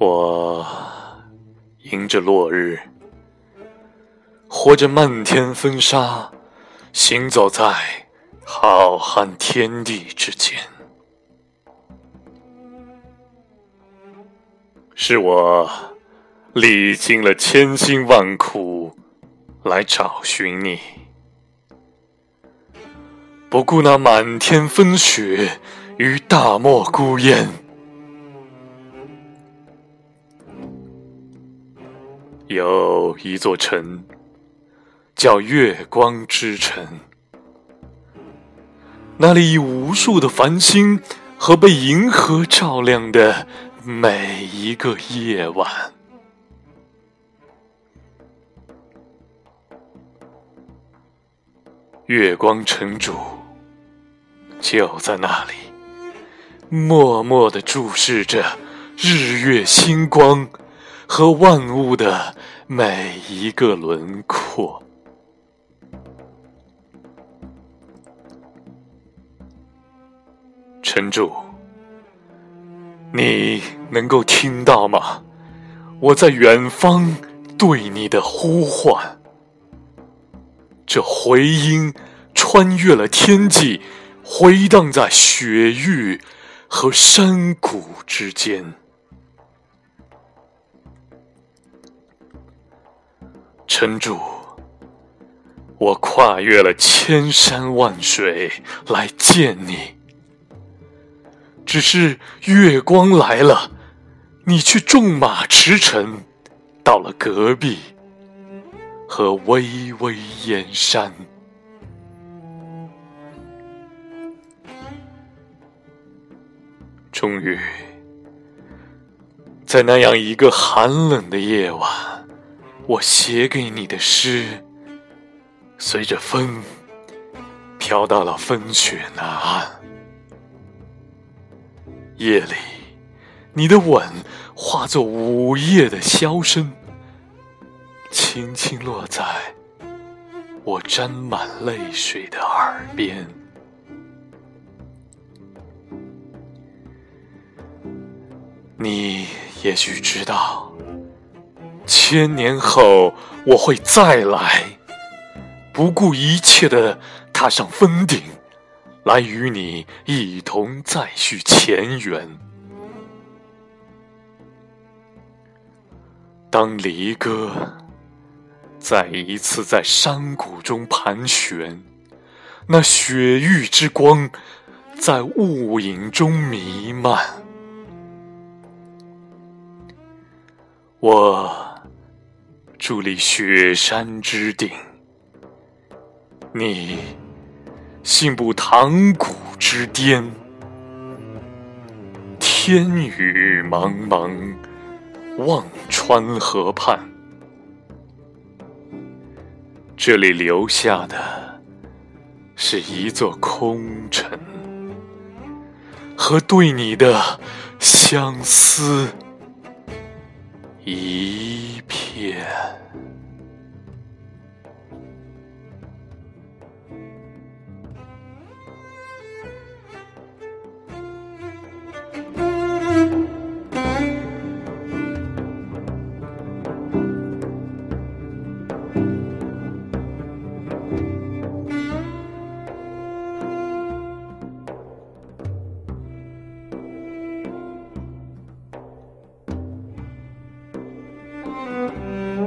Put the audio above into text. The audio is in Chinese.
我迎着落日，活着漫天风沙，行走在浩瀚天地之间。是我历经了千辛万苦来找寻你，不顾那满天风雪与大漠孤烟。有一座城，叫月光之城，那里有无数的繁星和被银河照亮的。每一个夜晚，月光城主就在那里，默默的注视着日月星光和万物的每一个轮廓。城主。你能够听到吗？我在远方对你的呼唤。这回音穿越了天际，回荡在雪域和山谷之间。城主，我跨越了千山万水来见你。只是月光来了，你却纵马驰骋，到了隔壁和巍巍燕山。终于，在那样一个寒冷的夜晚，我写给你的诗，随着风飘到了风雪南岸。夜里，你的吻化作午夜的箫声，轻轻落在我沾满泪水的耳边。你也许知道，千年后我会再来，不顾一切的踏上峰顶。来与你一同再续前缘。当离歌再一次在山谷中盘旋，那雪域之光在雾影中弥漫，我伫立雪山之顶，你。信步唐古之巅，天宇茫茫，望穿河畔，这里留下的是一座空城，和对你的相思一片。Música